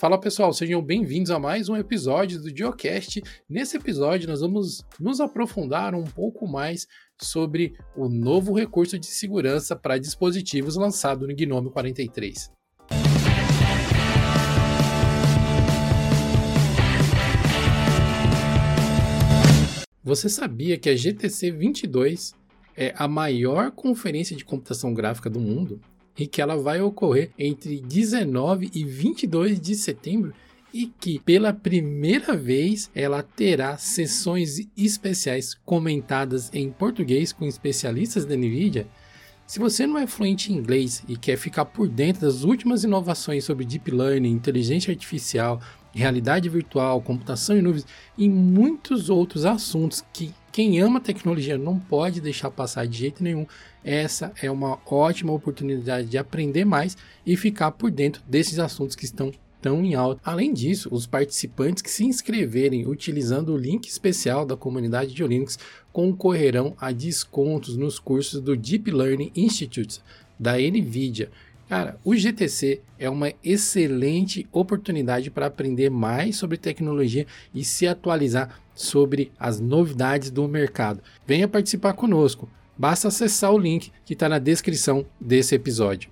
Fala pessoal, sejam bem-vindos a mais um episódio do Geocast. Nesse episódio, nós vamos nos aprofundar um pouco mais sobre o novo recurso de segurança para dispositivos lançado no Gnome 43. Você sabia que a GTC 22 é a maior conferência de computação gráfica do mundo? E que ela vai ocorrer entre 19 e 22 de setembro e que pela primeira vez ela terá sessões especiais comentadas em português com especialistas da Nvidia. Se você não é fluente em inglês e quer ficar por dentro das últimas inovações sobre deep learning, inteligência artificial, realidade virtual, computação em nuvens e muitos outros assuntos que quem ama tecnologia não pode deixar passar de jeito nenhum. Essa é uma ótima oportunidade de aprender mais e ficar por dentro desses assuntos que estão tão em alta. Além disso, os participantes que se inscreverem utilizando o link especial da comunidade de Linux concorrerão a descontos nos cursos do Deep Learning Institute da NVIDIA. Cara, o GTC é uma excelente oportunidade para aprender mais sobre tecnologia e se atualizar sobre as novidades do mercado. Venha participar conosco. Basta acessar o link que está na descrição desse episódio.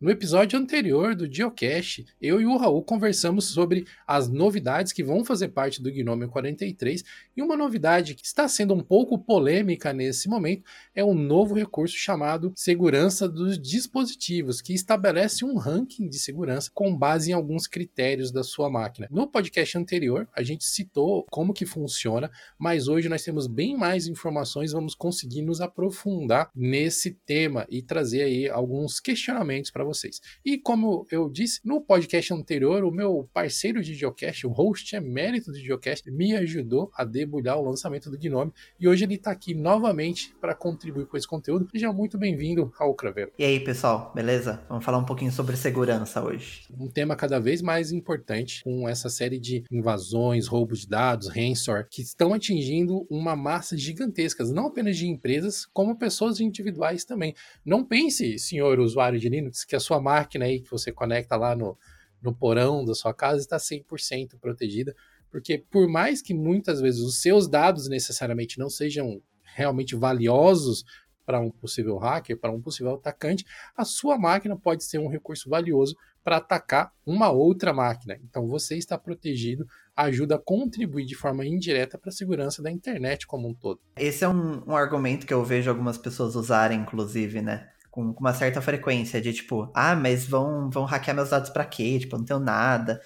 No episódio anterior do Geocache, eu e o Raul conversamos sobre as novidades que vão fazer parte do Gnome 43 e uma novidade que está sendo um pouco polêmica nesse momento é um novo recurso chamado Segurança dos Dispositivos, que estabelece um ranking de segurança com base em alguns critérios da sua máquina. No podcast anterior, a gente citou como que funciona, mas hoje nós temos bem mais informações, vamos conseguir nos aprofundar nesse tema e trazer aí alguns questionamentos para vocês. E como eu disse no podcast anterior, o meu parceiro de Geocast, o host emérito de Geocast, me ajudou a debulhar o lançamento do Gnome e hoje ele está aqui novamente para contribuir com esse conteúdo. Seja muito bem-vindo, Raul Craveiro. E aí, pessoal, beleza? Vamos falar um pouquinho sobre segurança hoje. Um tema cada vez mais importante com essa série de invasões, roubos de dados, ransomware, que estão atingindo uma massa gigantesca, não apenas de empresas, como pessoas individuais também. Não pense, senhor usuário de Linux, que a sua máquina aí que você conecta lá no, no porão da sua casa está 100% protegida, porque por mais que muitas vezes os seus dados necessariamente não sejam realmente valiosos para um possível hacker, para um possível atacante, a sua máquina pode ser um recurso valioso para atacar uma outra máquina. Então você está protegido, ajuda a contribuir de forma indireta para a segurança da internet como um todo. Esse é um, um argumento que eu vejo algumas pessoas usarem, inclusive, né? Com, uma certa frequência de tipo, ah, mas vão, vão hackear meus dados pra quê? Tipo, eu não tenho nada.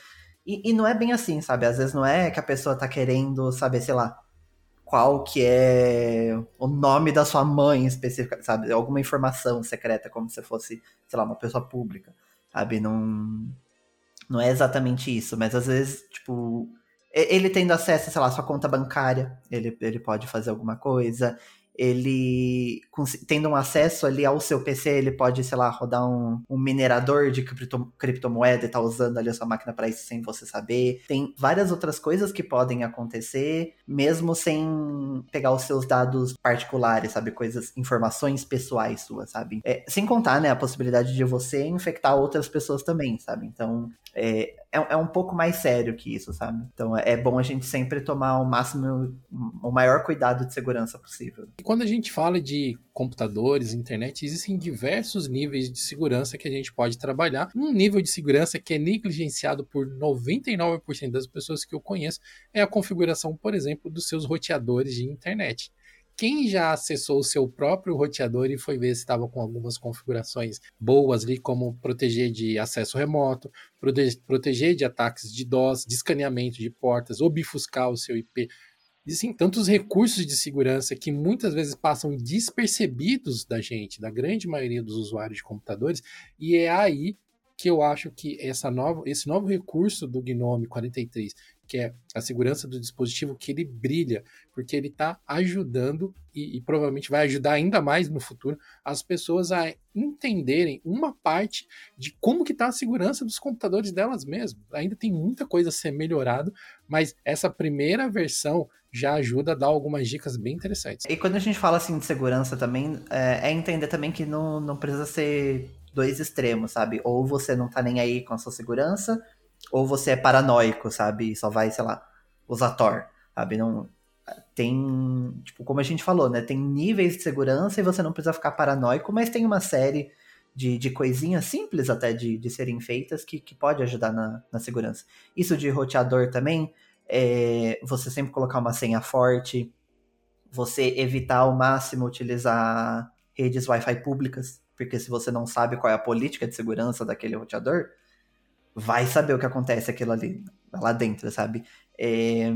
E, e não é bem assim, sabe? Às vezes não é que a pessoa tá querendo saber, sei lá, qual que é o nome da sua mãe específica, sabe? Alguma informação secreta, como se fosse, sei lá, uma pessoa pública, sabe? Não, não é exatamente isso, mas às vezes, tipo, ele tendo acesso, sei lá, à sua conta bancária, ele, ele pode fazer alguma coisa, ele tendo um acesso ali ao seu PC, ele pode, sei lá, rodar um, um minerador de cripto, criptomoeda e tá usando ali a sua máquina para isso sem você saber. Tem várias outras coisas que podem acontecer, mesmo sem pegar os seus dados particulares, sabe? Coisas, informações pessoais suas, sabe? É, sem contar, né, a possibilidade de você infectar outras pessoas também, sabe? Então, é, é, é, um pouco mais sério que isso, sabe? Então é, é bom a gente sempre tomar o máximo, o maior cuidado de segurança possível. E quando a gente fala de computadores, internet, existem diversos níveis de segurança que a gente pode trabalhar. Um nível de segurança que é negligenciado por 99% das pessoas que eu conheço é a configuração, por exemplo, dos seus roteadores de internet. Quem já acessou o seu próprio roteador e foi ver se estava com algumas configurações boas ali, como proteger de acesso remoto, proteger de ataques de DOS, de escaneamento de portas, obfuscar o seu IP. Existem tantos recursos de segurança que muitas vezes passam despercebidos da gente, da grande maioria dos usuários de computadores, e é aí que eu acho que essa nova, esse novo recurso do Gnome 43, que é a segurança do dispositivo, que ele brilha, porque ele está ajudando e, e, provavelmente vai ajudar ainda mais no futuro as pessoas a entenderem uma parte de como que está a segurança dos computadores delas mesmas. Ainda tem muita coisa a ser melhorado, mas essa primeira versão já ajuda a dar algumas dicas bem interessantes. E quando a gente fala assim de segurança também, é, é entender também que não, não precisa ser dois extremos, sabe? Ou você não tá nem aí com a sua segurança, ou você é paranoico, sabe? E só vai, sei lá, usar Tor, sabe? Não tem, tipo, como a gente falou, né? Tem níveis de segurança e você não precisa ficar paranoico, mas tem uma série de, de coisinhas simples até de, de serem feitas que, que pode ajudar na, na segurança. Isso de roteador também, é você sempre colocar uma senha forte, você evitar ao máximo utilizar redes Wi-Fi públicas, porque se você não sabe qual é a política de segurança daquele roteador, vai saber o que acontece aquilo ali, lá dentro, sabe? É,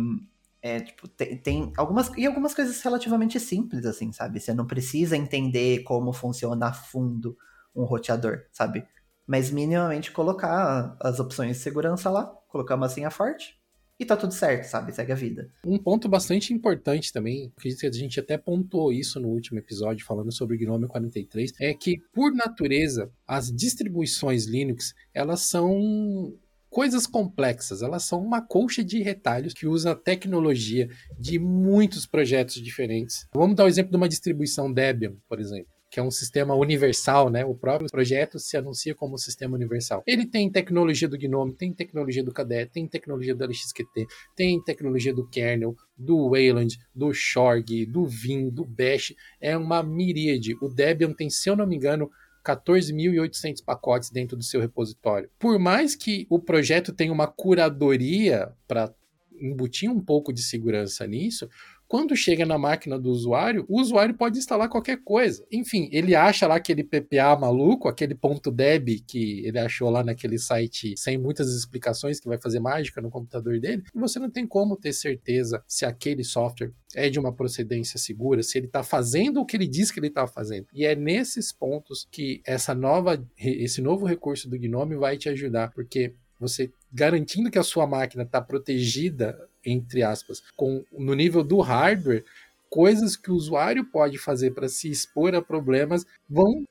é, tipo, tem, tem, algumas e algumas coisas relativamente simples assim, sabe? Você não precisa entender como funciona a fundo um roteador, sabe? Mas minimamente colocar as opções de segurança lá, colocar uma senha forte e tá tudo certo, sabe? Segue a vida. Um ponto bastante importante também, que a gente até pontuou isso no último episódio falando sobre o Gnome 43, é que por natureza as distribuições Linux, elas são coisas complexas, elas são uma colcha de retalhos que usa tecnologia de muitos projetos diferentes. Vamos dar o exemplo de uma distribuição Debian, por exemplo que é um sistema universal, né? O próprio projeto se anuncia como um sistema universal. Ele tem tecnologia do GNOME, tem tecnologia do KDE, tem tecnologia do LXQT, tem tecnologia do kernel, do Wayland, do Shorg, do Vim, do Bash. É uma miríade. O Debian tem, se eu não me engano, 14.800 pacotes dentro do seu repositório. Por mais que o projeto tenha uma curadoria para embutir um pouco de segurança nisso, quando chega na máquina do usuário, o usuário pode instalar qualquer coisa. Enfim, ele acha lá aquele PPA maluco, aquele ponto .deb que ele achou lá naquele site sem muitas explicações que vai fazer mágica no computador dele, e você não tem como ter certeza se aquele software é de uma procedência segura, se ele está fazendo o que ele diz que ele está fazendo. E é nesses pontos que essa nova, esse novo recurso do Gnome vai te ajudar, porque você garantindo que a sua máquina está protegida entre aspas, com no nível do hardware, coisas que o usuário pode fazer para se expor a problemas vão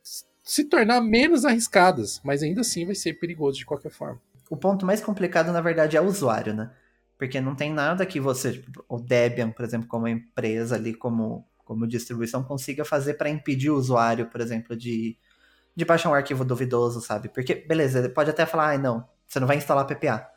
se tornar menos arriscadas, mas ainda assim vai ser perigoso de qualquer forma. O ponto mais complicado, na verdade, é o usuário, né? Porque não tem nada que você, tipo, o Debian, por exemplo, como empresa ali, como, como distribuição, consiga fazer para impedir o usuário, por exemplo, de, de baixar um arquivo duvidoso, sabe? Porque, beleza, ele pode até falar, ah, não, você não vai instalar PPA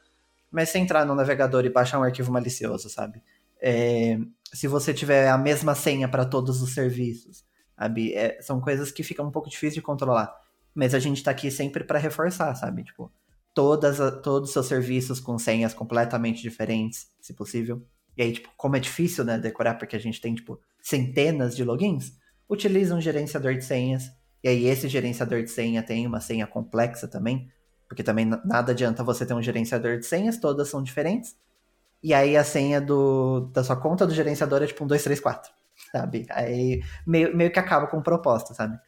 mas se entrar no navegador e baixar um arquivo malicioso, sabe? É, se você tiver a mesma senha para todos os serviços, sabe? É, são coisas que ficam um pouco difíceis de controlar. Mas a gente está aqui sempre para reforçar, sabe? Tipo, todas todos os seus serviços com senhas completamente diferentes, se possível. E aí, tipo, como é difícil, né, decorar, porque a gente tem, tipo, centenas de logins, utiliza um gerenciador de senhas. E aí, esse gerenciador de senha tem uma senha complexa também, porque também nada adianta você ter um gerenciador de senhas, todas são diferentes. E aí a senha do, da sua conta do gerenciador é tipo um 234, sabe? Aí meio, meio que acaba com o propósito, sabe?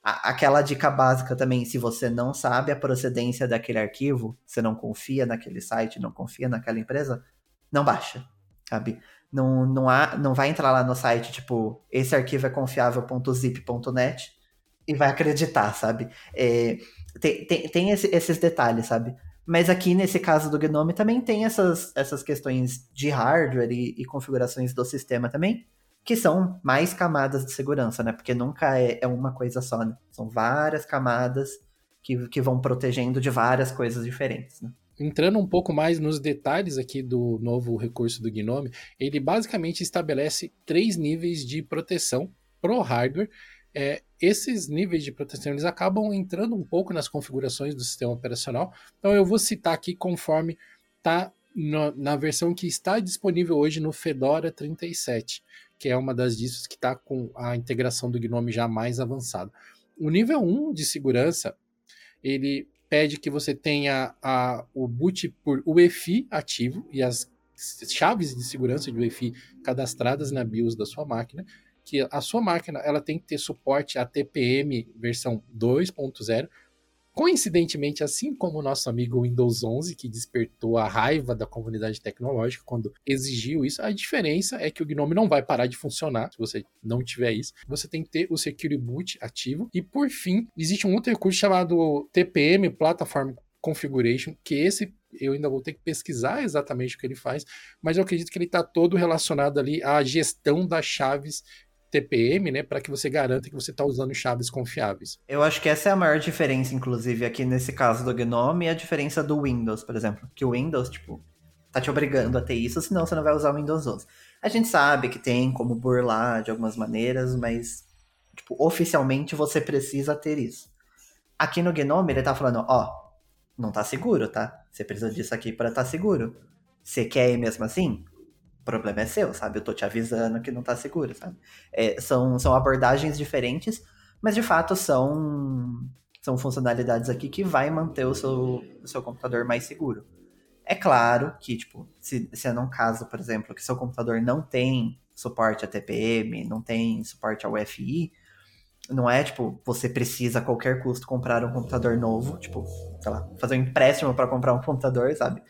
A, aquela dica básica também, se você não sabe a procedência daquele arquivo, você não confia naquele site, não confia naquela empresa, não baixa, sabe? Não, não, há, não vai entrar lá no site, tipo, esse arquivo é confiável.zip.net e vai acreditar, sabe? É, tem, tem, tem esse, esses detalhes, sabe? Mas aqui nesse caso do Gnome também tem essas, essas questões de hardware e, e, configurações do sistema também, que são mais camadas de segurança, né? Porque nunca é, é uma coisa só, né? São várias camadas que, que vão protegendo de várias coisas diferentes, né? Entrando um pouco mais nos detalhes aqui do novo recurso do Gnome, ele basicamente estabelece três níveis de proteção pro hardware é, esses níveis de proteção eles acabam entrando um pouco nas configurações do sistema operacional. Então eu vou citar aqui conforme está na versão que está disponível hoje no Fedora 37, que é uma das distros que está com a integração do GNOME já mais avançada. O nível 1 de segurança, ele pede que você tenha a, o boot por UEFI ativo e as chaves de segurança de UEFI cadastradas na BIOS da sua máquina que a sua máquina ela tem que ter suporte a TPM versão 2.0. Coincidentemente, assim como o nosso amigo Windows 11, que despertou a raiva da comunidade tecnológica quando exigiu isso, a diferença é que o Gnome não vai parar de funcionar se você não tiver isso. Você tem que ter o Security Boot ativo. E por fim, existe um outro recurso chamado TPM Platform Configuration, que esse eu ainda vou ter que pesquisar exatamente o que ele faz, mas eu acredito que ele está todo relacionado ali à gestão das chaves TPM, né, para que você garanta que você está usando chaves confiáveis. Eu acho que essa é a maior diferença, inclusive, aqui nesse caso do GNOME, a diferença do Windows, por exemplo. Que o Windows, tipo, tá te obrigando a ter isso, senão você não vai usar o Windows 11. A gente sabe que tem como burlar de algumas maneiras, mas, tipo, oficialmente você precisa ter isso. Aqui no Gnome ele tá falando, ó, não tá seguro, tá? Você precisa disso aqui para estar tá seguro. Você quer ir mesmo assim? O problema é seu, sabe? Eu tô te avisando que não tá seguro, sabe? É, são, são abordagens diferentes, mas de fato são, são funcionalidades aqui que vai manter o seu, o seu computador mais seguro. É claro que, tipo, se, se é num caso, por exemplo, que seu computador não tem suporte a TPM, não tem suporte ao UFI, não é tipo, você precisa a qualquer custo comprar um computador novo, tipo, sei lá, fazer um empréstimo para comprar um computador, sabe?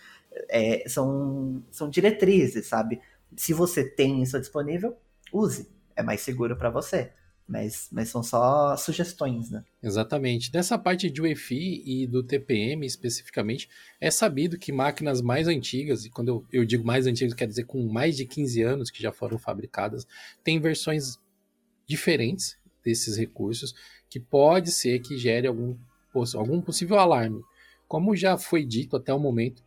É, são, são diretrizes, sabe? Se você tem isso disponível, use. É mais seguro para você. Mas, mas são só sugestões, né? Exatamente. Dessa parte de UEFI e do TPM especificamente, é sabido que máquinas mais antigas, e quando eu, eu digo mais antigas, quer dizer com mais de 15 anos que já foram fabricadas, têm versões diferentes desses recursos que pode ser que gere algum, algum possível alarme. Como já foi dito até o momento,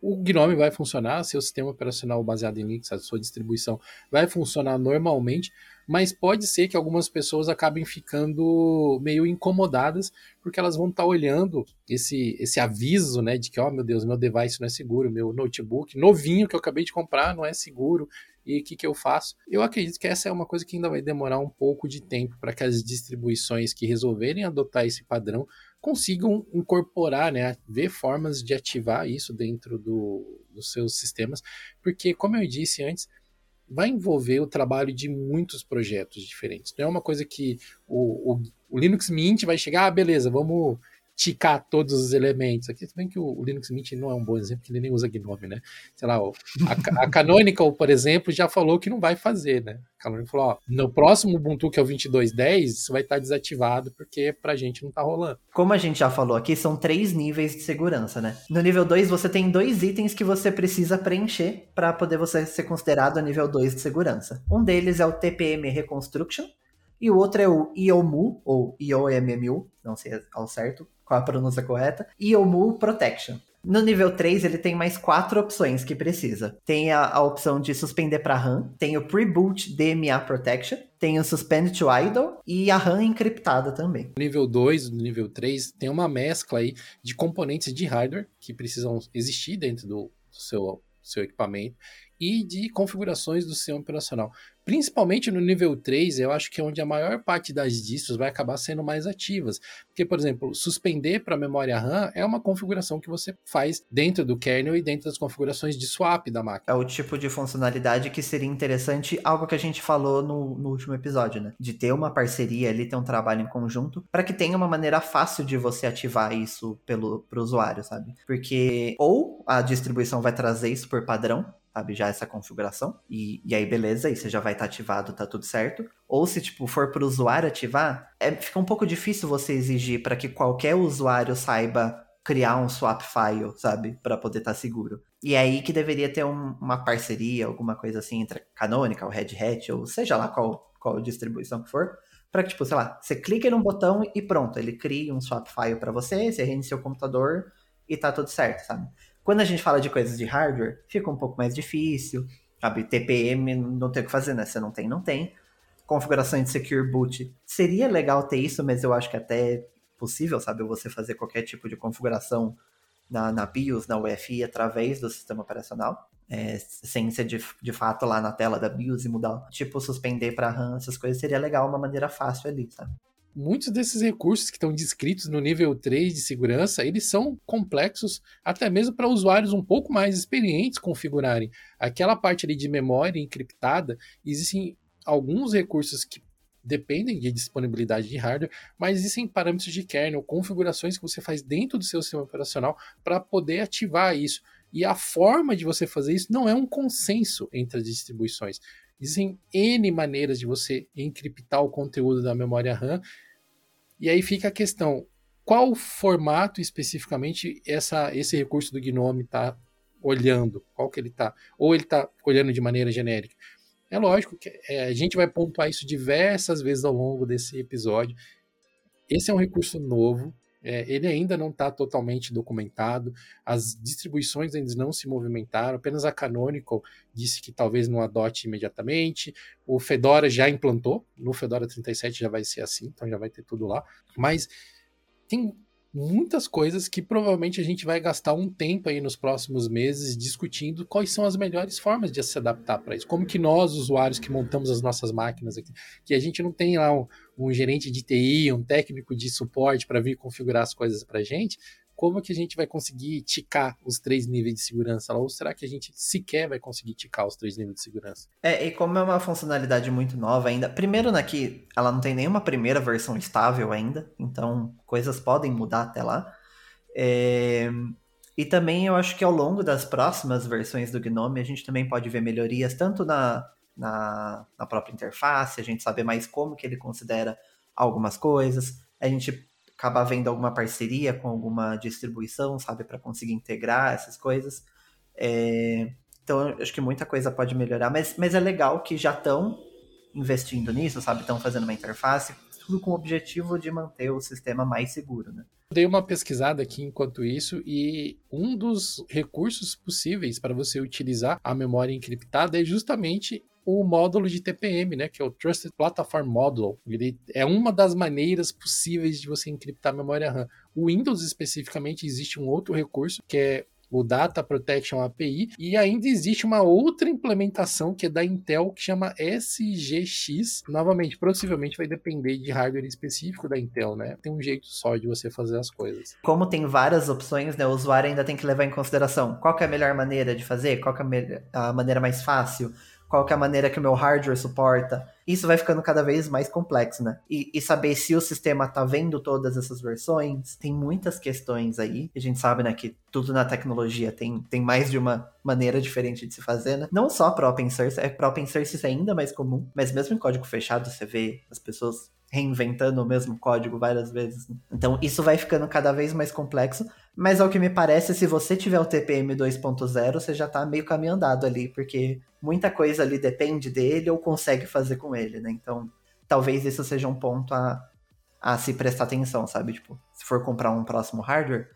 o Gnome vai funcionar, seu sistema operacional baseado em Linux, a sua distribuição vai funcionar normalmente, mas pode ser que algumas pessoas acabem ficando meio incomodadas porque elas vão estar tá olhando esse, esse aviso, né, de que, oh, meu Deus, meu device não é seguro, meu notebook novinho que eu acabei de comprar não é seguro, e o que, que eu faço? Eu acredito que essa é uma coisa que ainda vai demorar um pouco de tempo para que as distribuições que resolverem adotar esse padrão consigam incorporar, né, ver formas de ativar isso dentro do, dos seus sistemas, porque, como eu disse antes, vai envolver o trabalho de muitos projetos diferentes. Não é uma coisa que o, o, o Linux Mint vai chegar, ah, beleza, vamos ticar todos os elementos. Aqui, bem que o, o, Linux Mint não é um bom exemplo, porque ele nem usa GNOME, né? Sei lá, a, a Canonical, por exemplo, já falou que não vai fazer, né? A Canonical falou, ó, no próximo Ubuntu, que é o 22.10, isso vai estar desativado, porque pra gente não tá rolando. Como a gente já falou aqui, são três níveis de segurança, né? No nível 2, você tem dois itens que você precisa preencher para poder você ser considerado a nível 2 de segurança. Um deles é o TPM Reconstruction, e o outro é o IOMU, ou IOMMU, não sei ao certo, qual a pronúncia correta, e o Mu Protection. No nível 3, ele tem mais quatro opções que precisa. Tem a, a opção de suspender para RAM, tem o Pre-Boot DMA Protection, tem o Suspend to Idle e a RAM encriptada também. Nível 2, no nível 3, tem uma mescla aí de componentes de hardware que precisam existir dentro do, seu, seu equipamento e de configurações do sistema operacional. Principalmente no nível 3, eu acho que é onde a maior parte das distros vai acabar sendo mais ativas. Porque, por exemplo, suspender para memória RAM é uma configuração que você faz dentro do kernel e dentro das configurações de swap da máquina. É o tipo de funcionalidade que seria interessante, algo que a gente falou no, no último episódio, né? De ter uma parceria ali, ter um trabalho em conjunto, para que tenha uma maneira fácil de você ativar isso pelo pro usuário, sabe? Porque ou a distribuição vai trazer isso por padrão, sabe, já essa configuração. E, e aí, beleza, aí você já vai estar tá ativado, tá tudo certo. Ou se, tipo, for para o usuário ativar, é, fica um pouco difícil você exigir para que qualquer usuário saiba criar um swap file, sabe, para poder estar tá seguro. E é aí que deveria ter um, uma parceria, alguma coisa assim, entre Canonical, Red Hat, ou seja lá qual, qual distribuição que for, para que, tipo, sei lá, você clica num botão e pronto, ele cria um swap file para você, você reinicia o computador e tá tudo certo, sabe? Quando a gente fala de coisas de hardware, fica um pouco mais difícil. Sabe, TPM não tem o que fazer, né? Você não tem, não tem. Configuração de Secure Boot. Seria legal ter isso, mas eu acho que até é possível, sabe? Você fazer qualquer tipo de configuração na, na BIOS, na UEFI, através do sistema operacional. É, sem ser de, de fato lá na tela da BIOS e mudar, tipo, suspender para RAM, essas coisas, seria legal, uma maneira fácil ali, sabe? Muitos desses recursos que estão descritos no nível 3 de segurança, eles são complexos até mesmo para usuários um pouco mais experientes configurarem. Aquela parte ali de memória encriptada, existem alguns recursos que dependem de disponibilidade de hardware, mas existem parâmetros de kernel, configurações que você faz dentro do seu sistema operacional para poder ativar isso. E a forma de você fazer isso não é um consenso entre as distribuições. Existem N maneiras de você encriptar o conteúdo da memória RAM. E aí fica a questão: qual formato especificamente essa, esse recurso do Gnome está olhando? Qual que ele está? Ou ele está olhando de maneira genérica? É lógico que é, a gente vai pontuar isso diversas vezes ao longo desse episódio. Esse é um recurso novo, é, ele ainda não está totalmente documentado, as distribuições ainda não se movimentaram, apenas a Canonical disse que talvez não adote imediatamente, o Fedora já implantou, no Fedora 37 já vai ser assim, então já vai ter tudo lá, mas tem muitas coisas que provavelmente a gente vai gastar um tempo aí nos próximos meses discutindo quais são as melhores formas de se adaptar para isso. Como que nós, usuários que montamos as nossas máquinas aqui, que a gente não tem lá um, um gerente de TI, um técnico de suporte para vir configurar as coisas para a gente, como que a gente vai conseguir ticar os três níveis de segurança lá? Ou será que a gente sequer vai conseguir ticar os três níveis de segurança? É, e como é uma funcionalidade muito nova ainda, primeiro né, que ela não tem nenhuma primeira versão estável ainda, então coisas podem mudar até lá. É... E também eu acho que ao longo das próximas versões do Gnome a gente também pode ver melhorias tanto na, na, na própria interface, a gente saber mais como que ele considera algumas coisas, a gente acabar vendo alguma parceria com alguma distribuição, sabe, para conseguir integrar essas coisas. É, então, acho que muita coisa pode melhorar, mas, mas é legal que já estão investindo nisso, sabe, estão fazendo uma interface, tudo com o objetivo de manter o sistema mais seguro, né? Dei uma pesquisada aqui enquanto isso e um dos recursos possíveis para você utilizar a memória encriptada é justamente o módulo de TPM, né, que é o Trusted Platform Module. Ele é uma das maneiras possíveis de você encriptar a memória RAM. O Windows especificamente existe um outro recurso que é o Data Protection API, e ainda existe uma outra implementação que é da Intel que chama SGX. Novamente, possivelmente vai depender de hardware específico da Intel, né? Tem um jeito só de você fazer as coisas. Como tem várias opções, né, o usuário ainda tem que levar em consideração qual é a melhor maneira de fazer, qual é a maneira mais fácil, qual é a maneira que o meu hardware suporta. Isso vai ficando cada vez mais complexo, né? E, e, saber se o sistema tá vendo todas essas versões. Tem muitas questões aí. A gente sabe, né, que tudo na tecnologia tem, tem mais de uma maneira diferente de se fazer, né? Não só para open source, é para open source isso é ainda mais comum, mas mesmo em código fechado você vê as pessoas reinventando o mesmo código várias vezes. Né? Então isso vai ficando cada vez mais complexo, mas ao que me parece, se você tiver o TPM 2.0, você já tá meio caminho andado ali, porque muita coisa ali depende dele ou consegue fazer com ele, né? Então talvez isso seja um ponto a, a se prestar atenção, sabe? Tipo, se for comprar um próximo hardware,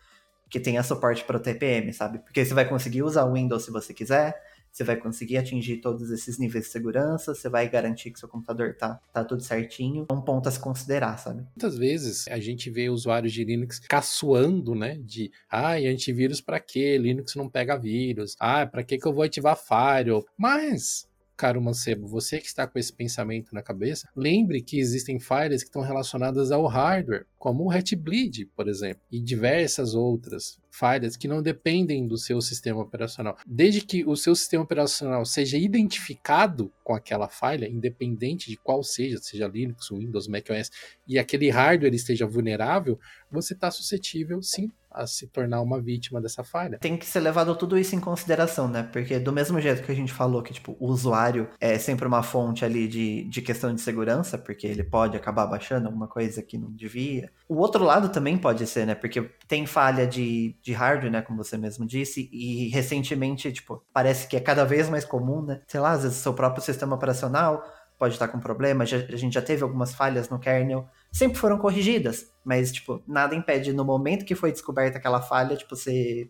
que tenha suporte para o TPM, sabe? Porque você vai conseguir usar o Windows se você quiser, você vai conseguir atingir todos esses níveis de segurança, você vai garantir que seu computador tá, tá tudo certinho. É um ponto a se considerar, sabe? Muitas vezes a gente vê usuários de Linux caçoando, né? De, ah, antivírus para quê? Linux não pega vírus. Ah, para que que eu vou ativar Firewall? Mas caro mancebo, você que está com esse pensamento na cabeça, lembre que existem falhas que estão relacionadas ao hardware, como o Hatbleed, por exemplo, e diversas outras falhas que não dependem do seu sistema operacional. Desde que o seu sistema operacional seja identificado com aquela falha, independente de qual seja, seja Linux, Windows, macOS, e aquele hardware esteja vulnerável, você está suscetível, sim, a se tornar uma vítima dessa falha. Tem que ser levado tudo isso em consideração, né? Porque do mesmo jeito que a gente falou que tipo, o usuário é sempre uma fonte ali de, de questão de segurança, porque ele pode acabar baixando alguma coisa que não devia. O outro lado também pode ser, né? Porque tem falha de, de hardware, né? Como você mesmo disse, e recentemente, tipo, parece que é cada vez mais comum, né? Sei lá, às vezes o seu próprio sistema operacional pode estar com problema, já, a gente já teve algumas falhas no kernel, sempre foram corrigidas, mas, tipo, nada impede no momento que foi descoberta aquela falha, tipo, você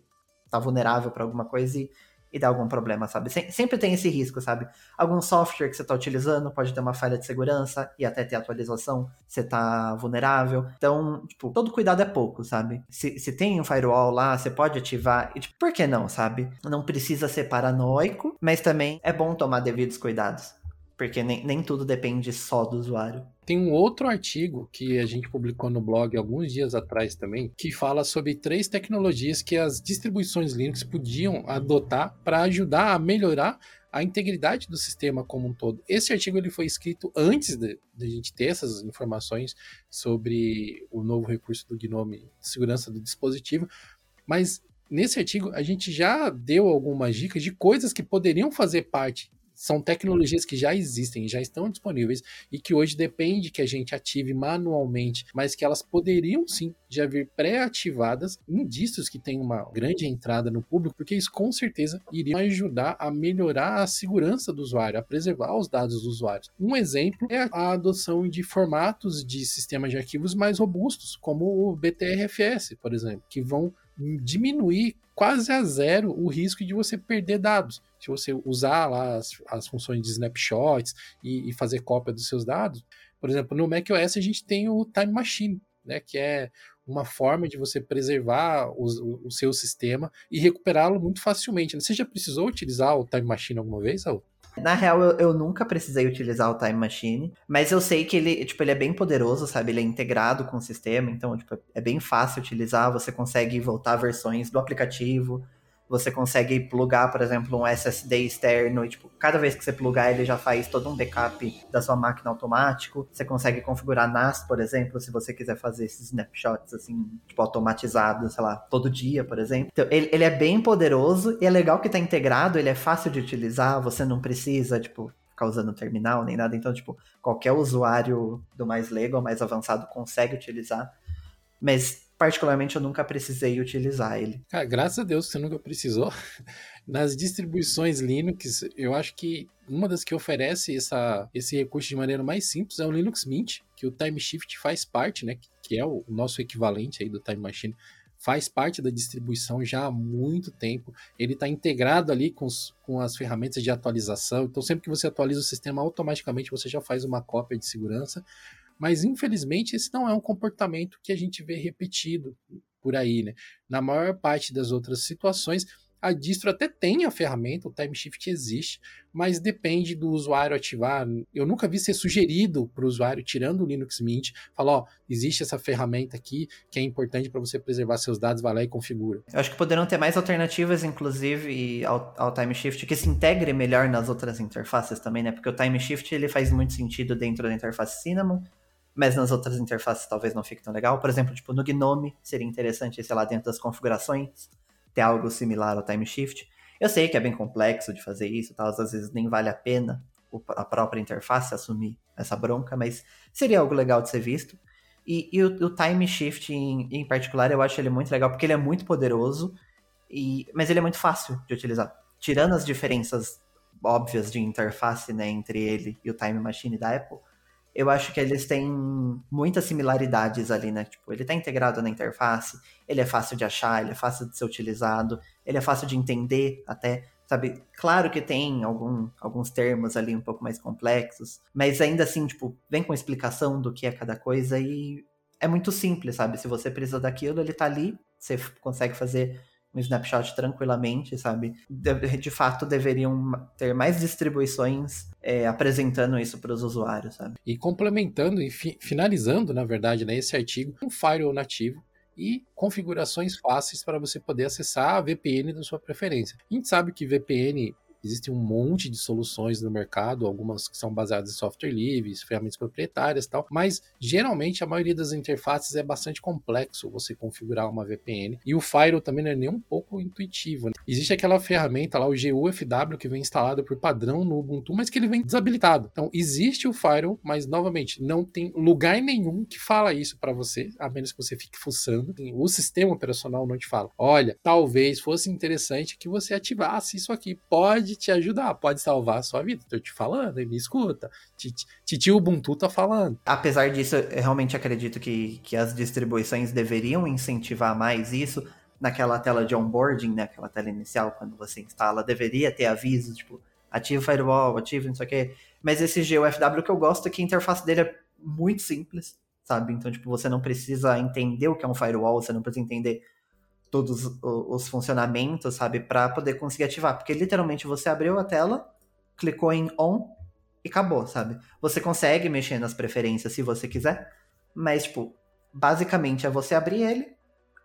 tá vulnerável para alguma coisa e, e dar algum problema, sabe? sempre tem esse risco, sabe? Algum software que você tá utilizando pode ter uma falha de segurança e até ter atualização, você tá vulnerável. Então, tipo, todo cuidado é pouco, sabe? Se, se tem um firewall lá, você pode ativar, e, tipo, por que não, sabe? Não precisa ser paranoico, mas também é bom tomar devidos cuidados. Porque nem, nem tudo depende só do usuário. Tem um outro artigo que a gente publicou no blog alguns dias atrás também, que fala sobre três tecnologias que as distribuições Linux podiam adotar para ajudar a melhorar a integridade do sistema como um todo. Esse artigo ele foi escrito antes de, de, a gente ter essas informações sobre o novo recurso do Gnome segurança do dispositivo, mas nesse artigo a gente já deu algumas dicas de coisas que poderiam fazer parte são tecnologias que já existem, já estão disponíveis e que hoje depende que a gente ative manualmente, mas que elas poderiam sim já vir pré-ativadas, indícios que tem uma grande entrada no público, porque isso com certeza iria ajudar a melhorar a segurança do usuário, a preservar os dados dos usuários. Um exemplo é a adoção de formatos de sistemas de arquivos mais robustos, como o BTRFS, por exemplo, que vão diminuir quase a zero o risco de você perder dados. Se você usar lá as, as funções de snapshots e, e, fazer cópia dos seus dados, por exemplo, no macOS a gente tem o Time Machine, né, que é uma forma de você preservar o, seu sistema e recuperá-lo muito facilmente. Você já precisou utilizar o Time Machine alguma vez, Raul? Na real, eu, eu, nunca precisei utilizar o Time Machine, mas eu sei que ele, tipo, ele é bem poderoso, sabe? Ele é integrado com o sistema, então, tipo, é bem fácil utilizar, você consegue voltar versões do aplicativo, você consegue plugar, por exemplo, um SSD externo e, tipo, cada vez que você plugar, ele já faz todo um backup da sua máquina automático. Você consegue configurar NAS, por exemplo, se você quiser fazer esses snapshots, assim, tipo, automatizados, sei lá, todo dia, por exemplo. Então, ele, ele é bem poderoso e é legal que tá integrado, ele é fácil de utilizar, você não precisa, tipo, ficar usando terminal nem nada. Então, tipo, qualquer usuário do mais legal, mais avançado, consegue utilizar. Mas particularmente eu nunca precisei utilizar ele. Cara, graças a Deus você nunca precisou. Nas distribuições Linux, eu acho que uma das que oferece essa, esse recurso de maneira mais simples é o Linux Mint, que o Time Shift faz parte, né, que é o nosso equivalente aí do Time Machine, faz parte da distribuição já há muito tempo. Ele está integrado ali com, os, com as ferramentas de atualização. Então, sempre que você atualiza o sistema, automaticamente você já faz uma cópia de segurança. Mas infelizmente esse não é um comportamento que a gente vê repetido por aí, né? Na maior parte das outras situações, a distro até tem a ferramenta, o time shift existe, mas depende do usuário ativar. Eu nunca vi ser sugerido para o usuário, tirando o Linux Mint, falar: ó, existe essa ferramenta aqui que é importante para você preservar seus dados, vai lá e configura. Eu acho que poderão ter mais alternativas, inclusive, ao, ao time shift, que se integre melhor nas outras interfaces também, né? Porque o time shift ele faz muito sentido dentro da interface Cinnamon, mas nas outras interfaces talvez não fique tão legal. Por exemplo, tipo, no Gnome seria interessante, sei lá, dentro das configurações, ter algo similar ao Time Shift. Eu sei que é bem complexo de fazer isso, tal, às vezes nem vale a pena a própria interface assumir essa bronca, mas seria algo legal de ser visto. E, e o, o, Time Shift em, em, particular, eu acho ele muito legal, porque ele é muito poderoso, e, mas ele é muito fácil de utilizar. Tirando as diferenças óbvias de interface né, entre ele e o Time Machine da Apple, eu acho que eles têm muitas similaridades ali, né? Tipo, ele tá integrado na interface, ele é fácil de achar, ele é fácil de ser utilizado, ele é fácil de entender até, sabe? Claro que tem algum, alguns termos ali um pouco mais complexos, mas ainda assim, tipo, vem com explicação do que é cada coisa e é muito simples, sabe? Se você precisa daquilo, ele tá ali, você consegue fazer um snapshot tranquilamente, sabe? De, de fato, deveriam ter mais distribuições é, apresentando isso para os usuários, sabe? E complementando e fi finalizando, na verdade, né, esse artigo, um firewall nativo e configurações fáceis para você poder acessar a VPN da sua preferência. A gente sabe que VPN Existem um monte de soluções no mercado, algumas que são baseadas em software livre, ferramentas proprietárias e tal, mas geralmente a maioria das interfaces é bastante complexo você configurar uma VPN. E o Firewall também não é nem um pouco intuitivo. Né? Existe aquela ferramenta lá, o GUFW, que vem instalado por padrão no Ubuntu, mas que ele vem desabilitado. Então, existe o Firewall, mas novamente, não tem lugar nenhum que fala isso para você, a menos que você fique fuçando. O sistema operacional não te fala. Olha, talvez fosse interessante que você ativasse isso aqui. Pode te ajudar, pode salvar a sua vida. Tô te falando, me escuta. Titio Ubuntu tá falando. Apesar disso, eu realmente acredito que, que as distribuições deveriam incentivar mais isso. Naquela tela de onboarding, né? Aquela tela inicial, quando você instala, deveria ter avisos, tipo, ativa firewall, ativa não sei o quê. Mas esse GUFW que eu gosto é que a interface dele é muito simples, sabe? Então, tipo, você não precisa entender o que é um firewall, você não precisa entender todos os funcionamentos, sabe, para poder conseguir ativar, porque literalmente você abriu a tela, clicou em on e acabou, sabe? Você consegue mexer nas preferências se você quiser, mas tipo, basicamente é você abrir ele,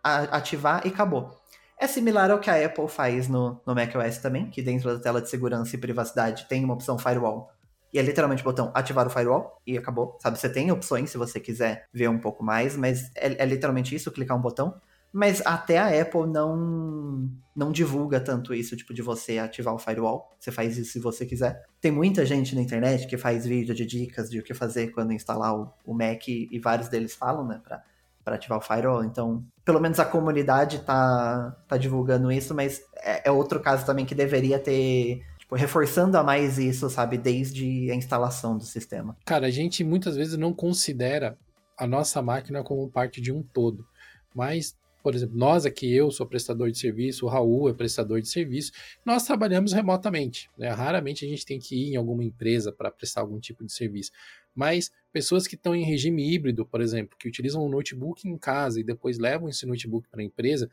ativar e acabou. É similar ao que a Apple faz no, no macOS também, que dentro da tela de segurança e privacidade tem uma opção firewall. E é literalmente o botão ativar o firewall e acabou. Sabe, você tem opções se você quiser ver um pouco mais, mas é, é literalmente isso, clicar um botão Mas até a Apple não não divulga tanto isso, tipo, de você ativar o firewall. Você faz isso se você quiser. Tem muita gente na internet que faz vídeo de dicas de o que fazer quando instalar o, Mac e vários deles falam, né, pra, pra ativar o firewall. Então, pelo menos a comunidade tá, tá divulgando isso, mas é, é outro caso também que deveria ter tipo, reforçando a mais isso, sabe, desde a instalação do sistema. Cara, a gente muitas vezes não considera a nossa máquina como parte de um todo, mas por exemplo, nós aqui, eu sou prestador de serviço, o Raul é prestador de serviço, nós trabalhamos remotamente. Né? Raramente a gente tem que ir em alguma empresa para prestar algum tipo de serviço. Mas pessoas que estão em regime híbrido, por exemplo, que utilizam um notebook em casa e depois levam esse notebook para a empresa,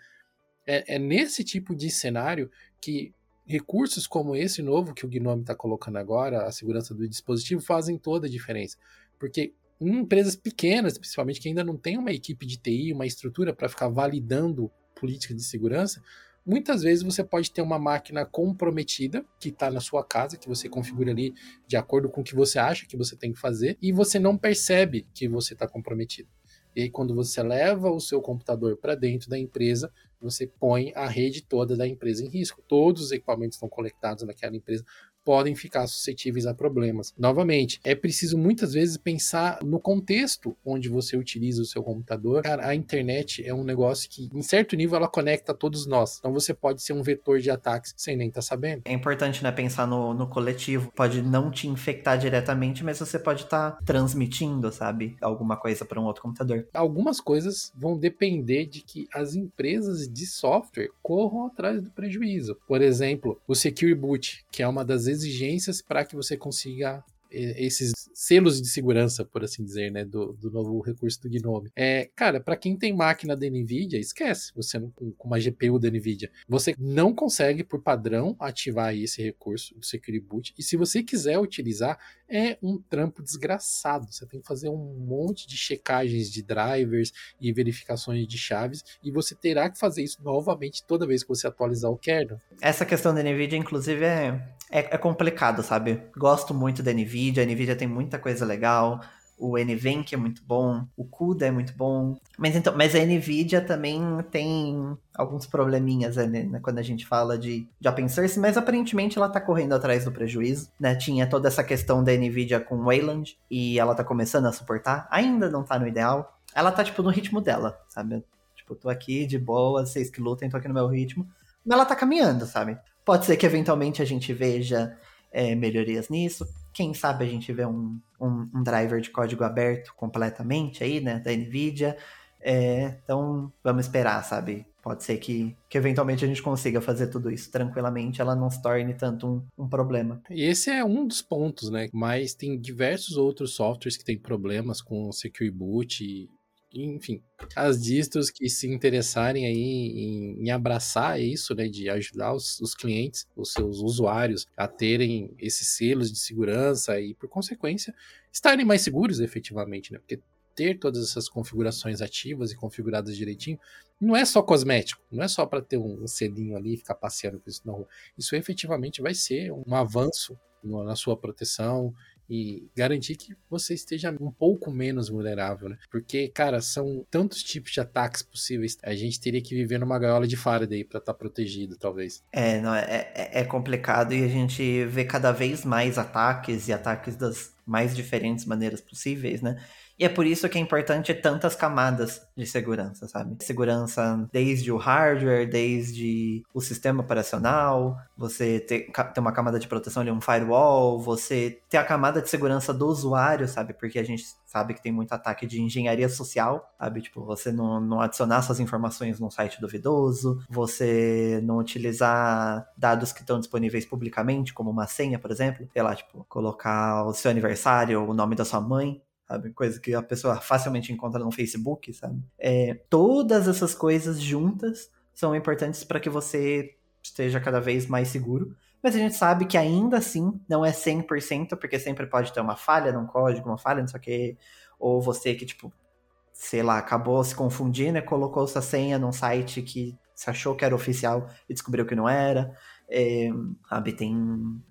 é, é, nesse tipo de cenário que recursos como esse novo que o Gnome está colocando agora, a segurança do dispositivo, fazem toda a diferença. Porque em empresas pequenas, principalmente, que ainda não tem uma equipe de TI, uma estrutura para ficar validando política de segurança, muitas vezes você pode ter uma máquina comprometida que está na sua casa, que você configura ali de acordo com o que você acha que você tem que fazer, e você não percebe que você está comprometido. E aí, quando você leva o seu computador para dentro da empresa, você põe a rede toda da empresa em risco. Todos os equipamentos estão conectados naquela empresa, podem ficar suscetíveis a problemas. Novamente, é preciso muitas vezes pensar no contexto onde você utiliza o seu computador. Cara, a internet é um negócio que, em certo nível, ela conecta todos nós. Então você pode ser um vetor de ataques sem nem estar tá sabendo. É importante, né, pensar no, no coletivo. Pode não te infectar diretamente, mas você pode estar tá transmitindo, sabe, alguma coisa para um outro computador. Algumas coisas vão depender de que as empresas de software corram atrás do prejuízo. Por exemplo, o Secure Boot, que é uma das exigências para que você consiga esses selos de segurança, por assim dizer, né, do, do novo recurso do Gnome. É, cara, para quem tem máquina da Nvidia, esquece, você com uma GPU da Nvidia, você não consegue por padrão ativar esse recurso do Security Boot. E se você quiser utilizar, é um trampo desgraçado. Você tem que fazer um monte de checagens de drivers e verificações de chaves e você terá que fazer isso novamente toda vez que você atualizar o kernel. Essa questão da Nvidia, inclusive, é, é, é complicado, sabe? Gosto muito da Nvidia. A NVIDIA tem muita coisa legal. O NVENC é muito bom, o CUDA é muito bom. Mas, então, mas a NVIDIA também tem alguns probleminhas né, né, quando a gente fala de, de open source, mas aparentemente ela tá correndo atrás do prejuízo, né? Tinha toda essa questão da NVIDIA com Wayland e ela tá começando a suportar. Ainda não tá no ideal. Ela tá, tipo, no ritmo dela, sabe? Tipo, tô aqui de boa, vocês que lutem, tô aqui no meu ritmo. Mas ela tá caminhando, sabe? Pode ser que eventualmente a gente veja é, melhorias nisso. Quem sabe a gente vê um, um, um, driver de código aberto completamente aí, né, da NVIDIA. É, então, vamos esperar, sabe? Pode ser que, que eventualmente a gente consiga fazer tudo isso tranquilamente, ela não se torne tanto um, um problema. Esse é um dos pontos, né? Mas tem diversos outros softwares que têm problemas com o Secure Boot e enfim, as distros que se interessarem aí em, em abraçar isso, né, de ajudar os, os, clientes, os seus usuários a terem esses selos de segurança e, por consequência, estarem mais seguros efetivamente, né, porque ter todas essas configurações ativas e configuradas direitinho não é só cosmético, não é só para ter um, selinho ali e ficar passeando com isso na rua. Isso efetivamente vai ser um avanço na sua proteção e garantir que você esteja um pouco menos vulnerável, né? Porque, cara, são tantos tipos de ataques possíveis. A gente teria que viver numa gaiola de Faraday para estar tá protegido, talvez. É, não, é, é, é complicado e a gente vê cada vez mais ataques e ataques das mais diferentes maneiras possíveis, né? E é por isso que é importante tantas camadas de segurança, sabe? Segurança desde o hardware, desde o sistema operacional, você ter, ter uma camada de proteção ali, um firewall, você ter a camada de segurança do usuário, sabe? Porque a gente sabe que tem muito ataque de engenharia social, sabe? Tipo, você não, não adicionar suas informações num site duvidoso, você não utilizar dados que estão disponíveis publicamente, como uma senha, por exemplo. Sei lá, tipo, colocar o seu aniversário, o nome da sua mãe, sabe? Coisa que a pessoa facilmente encontra no Facebook, sabe? É, todas essas coisas juntas são importantes para que você esteja cada vez mais seguro. Mas a gente sabe que ainda assim não é 100%, porque sempre pode ter uma falha num código, uma falha, não sei o que. Ou você que, tipo, sei lá, acabou se confundindo e colocou sua senha num site que se achou que era oficial e descobriu que não era. É, sabe, tem,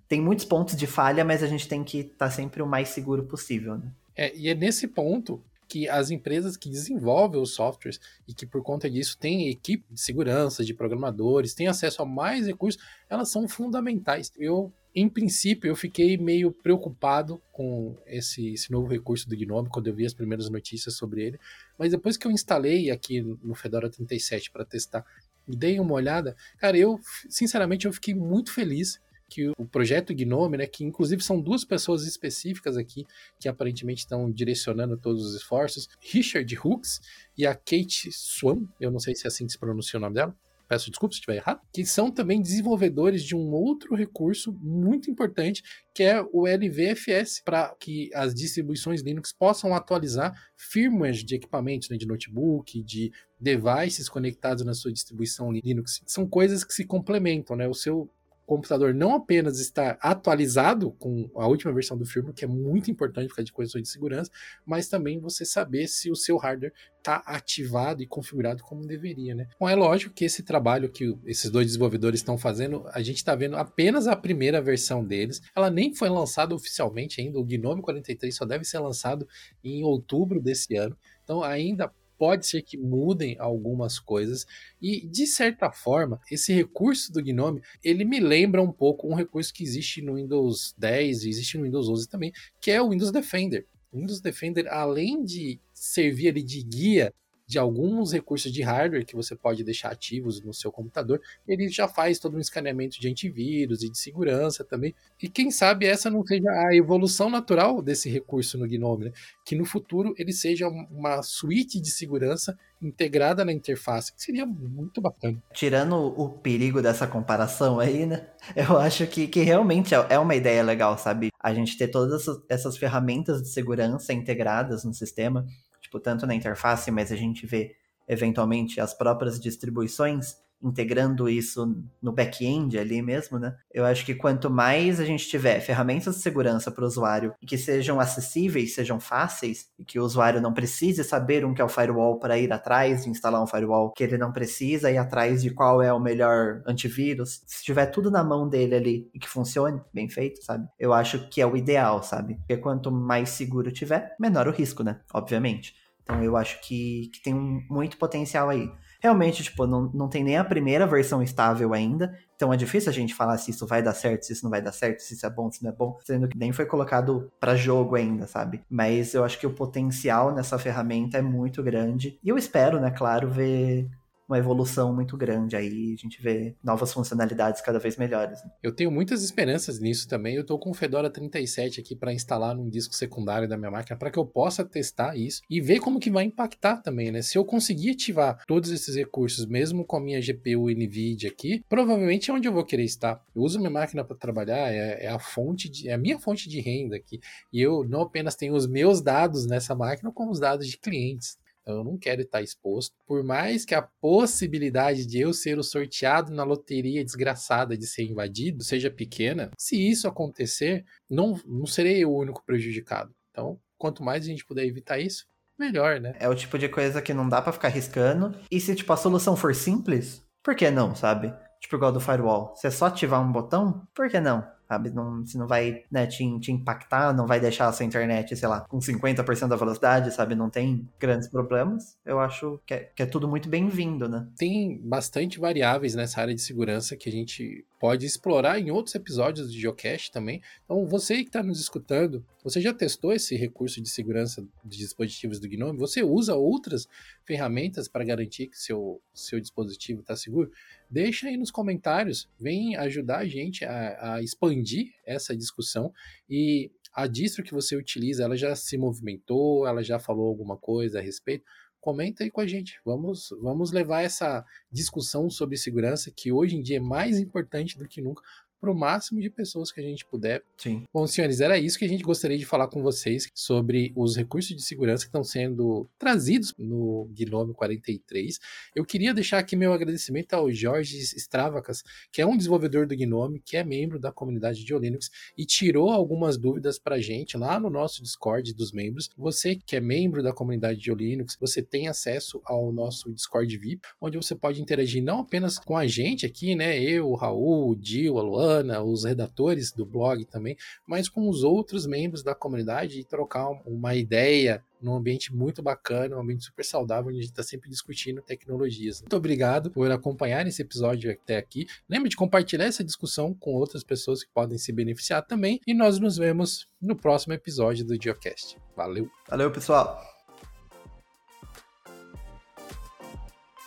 tem muitos pontos de falha, mas a gente tem que estar tá sempre o mais seguro possível, né? É, e é nesse ponto que as empresas que desenvolvem os softwares e que por conta disso têm equipe de segurança, de programadores, têm acesso a mais recursos, elas são fundamentais. Eu em princípio, eu fiquei meio preocupado com esse, esse, novo recurso do Gnome quando eu vi as primeiras notícias sobre ele, mas depois que eu instalei aqui no Fedora 37 para testar e dei uma olhada, cara, eu sinceramente eu fiquei muito feliz que o projeto Gnome, né, que inclusive são duas pessoas específicas aqui que aparentemente estão direcionando todos os esforços, Richard Hooks e a Kate Swan, eu não sei se é assim que se pronuncia o nome dela, peço desculpas se estiver errado, que são também desenvolvedores de um outro recurso muito importante, que é o LVFS, para que as distribuições Linux possam atualizar firmwares de equipamentos, né, de notebook, de devices conectados na sua distribuição Linux. São coisas que se complementam, né? O seu computador não apenas estar atualizado com a última versão do firmware, que é muito importante por causa de questões de segurança, mas também você saber se o seu hardware está ativado e configurado como deveria, né? Bom, é lógico que esse trabalho que esses dois desenvolvedores estão fazendo, a gente está vendo apenas a primeira versão deles. Ela nem foi lançada oficialmente ainda. O Gnome 43 só deve ser lançado em outubro desse ano. Então ainda pode ser que mudem algumas coisas. E de certa forma esse recurso do Gnome ele me lembra um pouco um recurso que existe no Windows 10 e existe no Windows 11 também que é o Windows Defender. O Windows Defender além de servir ali de guia de alguns recursos de hardware que você pode deixar ativos no seu computador, ele já faz todo um escaneamento de antivírus e de segurança também. E quem sabe essa não seja a evolução natural desse recurso no Gnome, né? que no futuro ele seja uma suíte de segurança integrada na interface, que seria muito bacana. Tirando o perigo dessa comparação aí, né? Eu acho que, que realmente é, é uma ideia legal, sabe? A gente ter todas essas, essas ferramentas de segurança integradas no sistema tipo, tanto na interface, mas a gente vê eventualmente as próprias distribuições integrando isso no back-end ali mesmo, né? Eu acho que quanto mais a gente tiver ferramentas de segurança para o usuário e que sejam acessíveis, sejam fáceis, e que o usuário não precise saber um que é o firewall para ir atrás de instalar um firewall, que ele não precisa ir atrás de qual é o melhor antivírus, se tiver tudo na mão dele ali e que funcione bem feito, sabe? Eu acho que é o ideal, sabe? Porque quanto mais seguro tiver, menor o risco, né? Obviamente. Então eu acho que, que tem muito potencial aí. Realmente, tipo, não, não tem nem a primeira versão estável ainda, então é difícil a gente falar se isso vai dar certo, se isso não vai dar certo, se isso é bom, se não é bom, sendo que nem foi colocado para jogo ainda, sabe? Mas eu acho que o potencial nessa ferramenta é muito grande. E eu espero, né, claro, ver uma evolução muito grande aí, a gente vê novas funcionalidades cada vez melhores. Né? Eu tenho muitas esperanças nisso também. Eu estou com o Fedora 37 aqui para instalar num disco secundário da minha máquina para que eu possa testar isso e ver como que vai impactar também, né? Se eu conseguir ativar todos esses recursos mesmo com a minha GPU Nvidia aqui, provavelmente é onde eu vou querer estar. Eu uso minha máquina para trabalhar, é, é, a fonte de, é a minha fonte de renda aqui. E eu não apenas tenho os meus dados nessa máquina, como os dados de clientes. Eu não quero estar exposto. Por mais que a possibilidade de eu ser o sorteado na loteria desgraçada de ser invadido seja pequena, se isso acontecer, não, não serei eu o único prejudicado. Então, quanto mais a gente puder evitar isso, melhor, né? É o tipo de coisa que não dá para ficar arriscando. E se, tipo, a solução for simples, por que não, sabe? Tipo, igual do firewall. Se é só ativar um botão, por que não? Sabe? Não, se não vai né, te, te impactar, não vai deixar a sua internet, sei lá, com 50% da velocidade, sabe? Não tem grandes problemas. Eu acho que é, que é tudo muito bem-vindo, né? Tem bastante variáveis nessa área de segurança que a gente pode explorar em outros episódios do Geocache também. Então, você que está nos escutando, você já testou esse recurso de segurança de dispositivos do Gnome? Você usa outras ferramentas para garantir que seu, seu dispositivo está seguro? Deixa aí nos comentários, vem ajudar a gente a, a expandir essa discussão e a distro que você utiliza, ela já se movimentou, ela já falou alguma coisa a respeito? comenta aí com a gente. Vamos, vamos levar essa discussão sobre segurança, que hoje em dia é mais importante do que nunca, para o máximo de pessoas que a gente puder. Sim. Bom, senhores, era isso que a gente gostaria de falar com vocês sobre os recursos de segurança que estão sendo trazidos no Gnome 43. Eu queria deixar aqui meu agradecimento ao Jorge Stravacas, que é um desenvolvedor do Gnome, que é membro da comunidade de Linux e tirou algumas dúvidas para a gente lá no nosso Discord dos membros. Você que é membro da comunidade de Linux, você tem acesso ao nosso Discord VIP, onde você pode interagir não apenas com a gente aqui, né? Eu, o Raul, o Dio, a Luan, Os redatores do blog também, mas com os outros membros da comunidade e trocar uma ideia num ambiente muito bacana, um ambiente super saudável, onde a gente está sempre discutindo tecnologias. Muito obrigado por acompanhar esse episódio até aqui. Lembre de compartilhar essa discussão com outras pessoas que podem se beneficiar também. E nós nos vemos no próximo episódio do Geocast. Valeu! Valeu, pessoal!